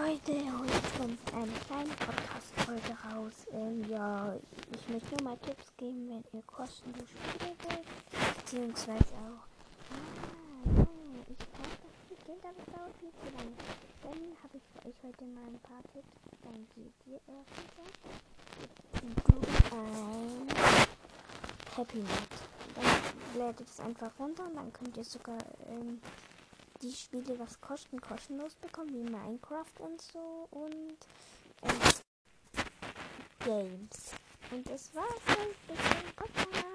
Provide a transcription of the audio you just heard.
Leute, heute kommt eine kleine Podcast-Folge raus. Ähm, ja, ich möchte nur mal Tipps geben, wenn ihr kostenlos spielen wollt. Beziehungsweise auch. Ah, ja, ich dass das Kind, aber es dauert viel zu lange. Dann habe ich für euch heute mal ein paar Tipps. Dann geht ihr erstens ein Happy Net. Dann lädt es einfach runter und dann könnt ihr sogar ähm, die Spiele, was kosten, kostenlos bekommen, wie Minecraft und so und ähm, Games. Und das war's dann. Bis zum Podcast.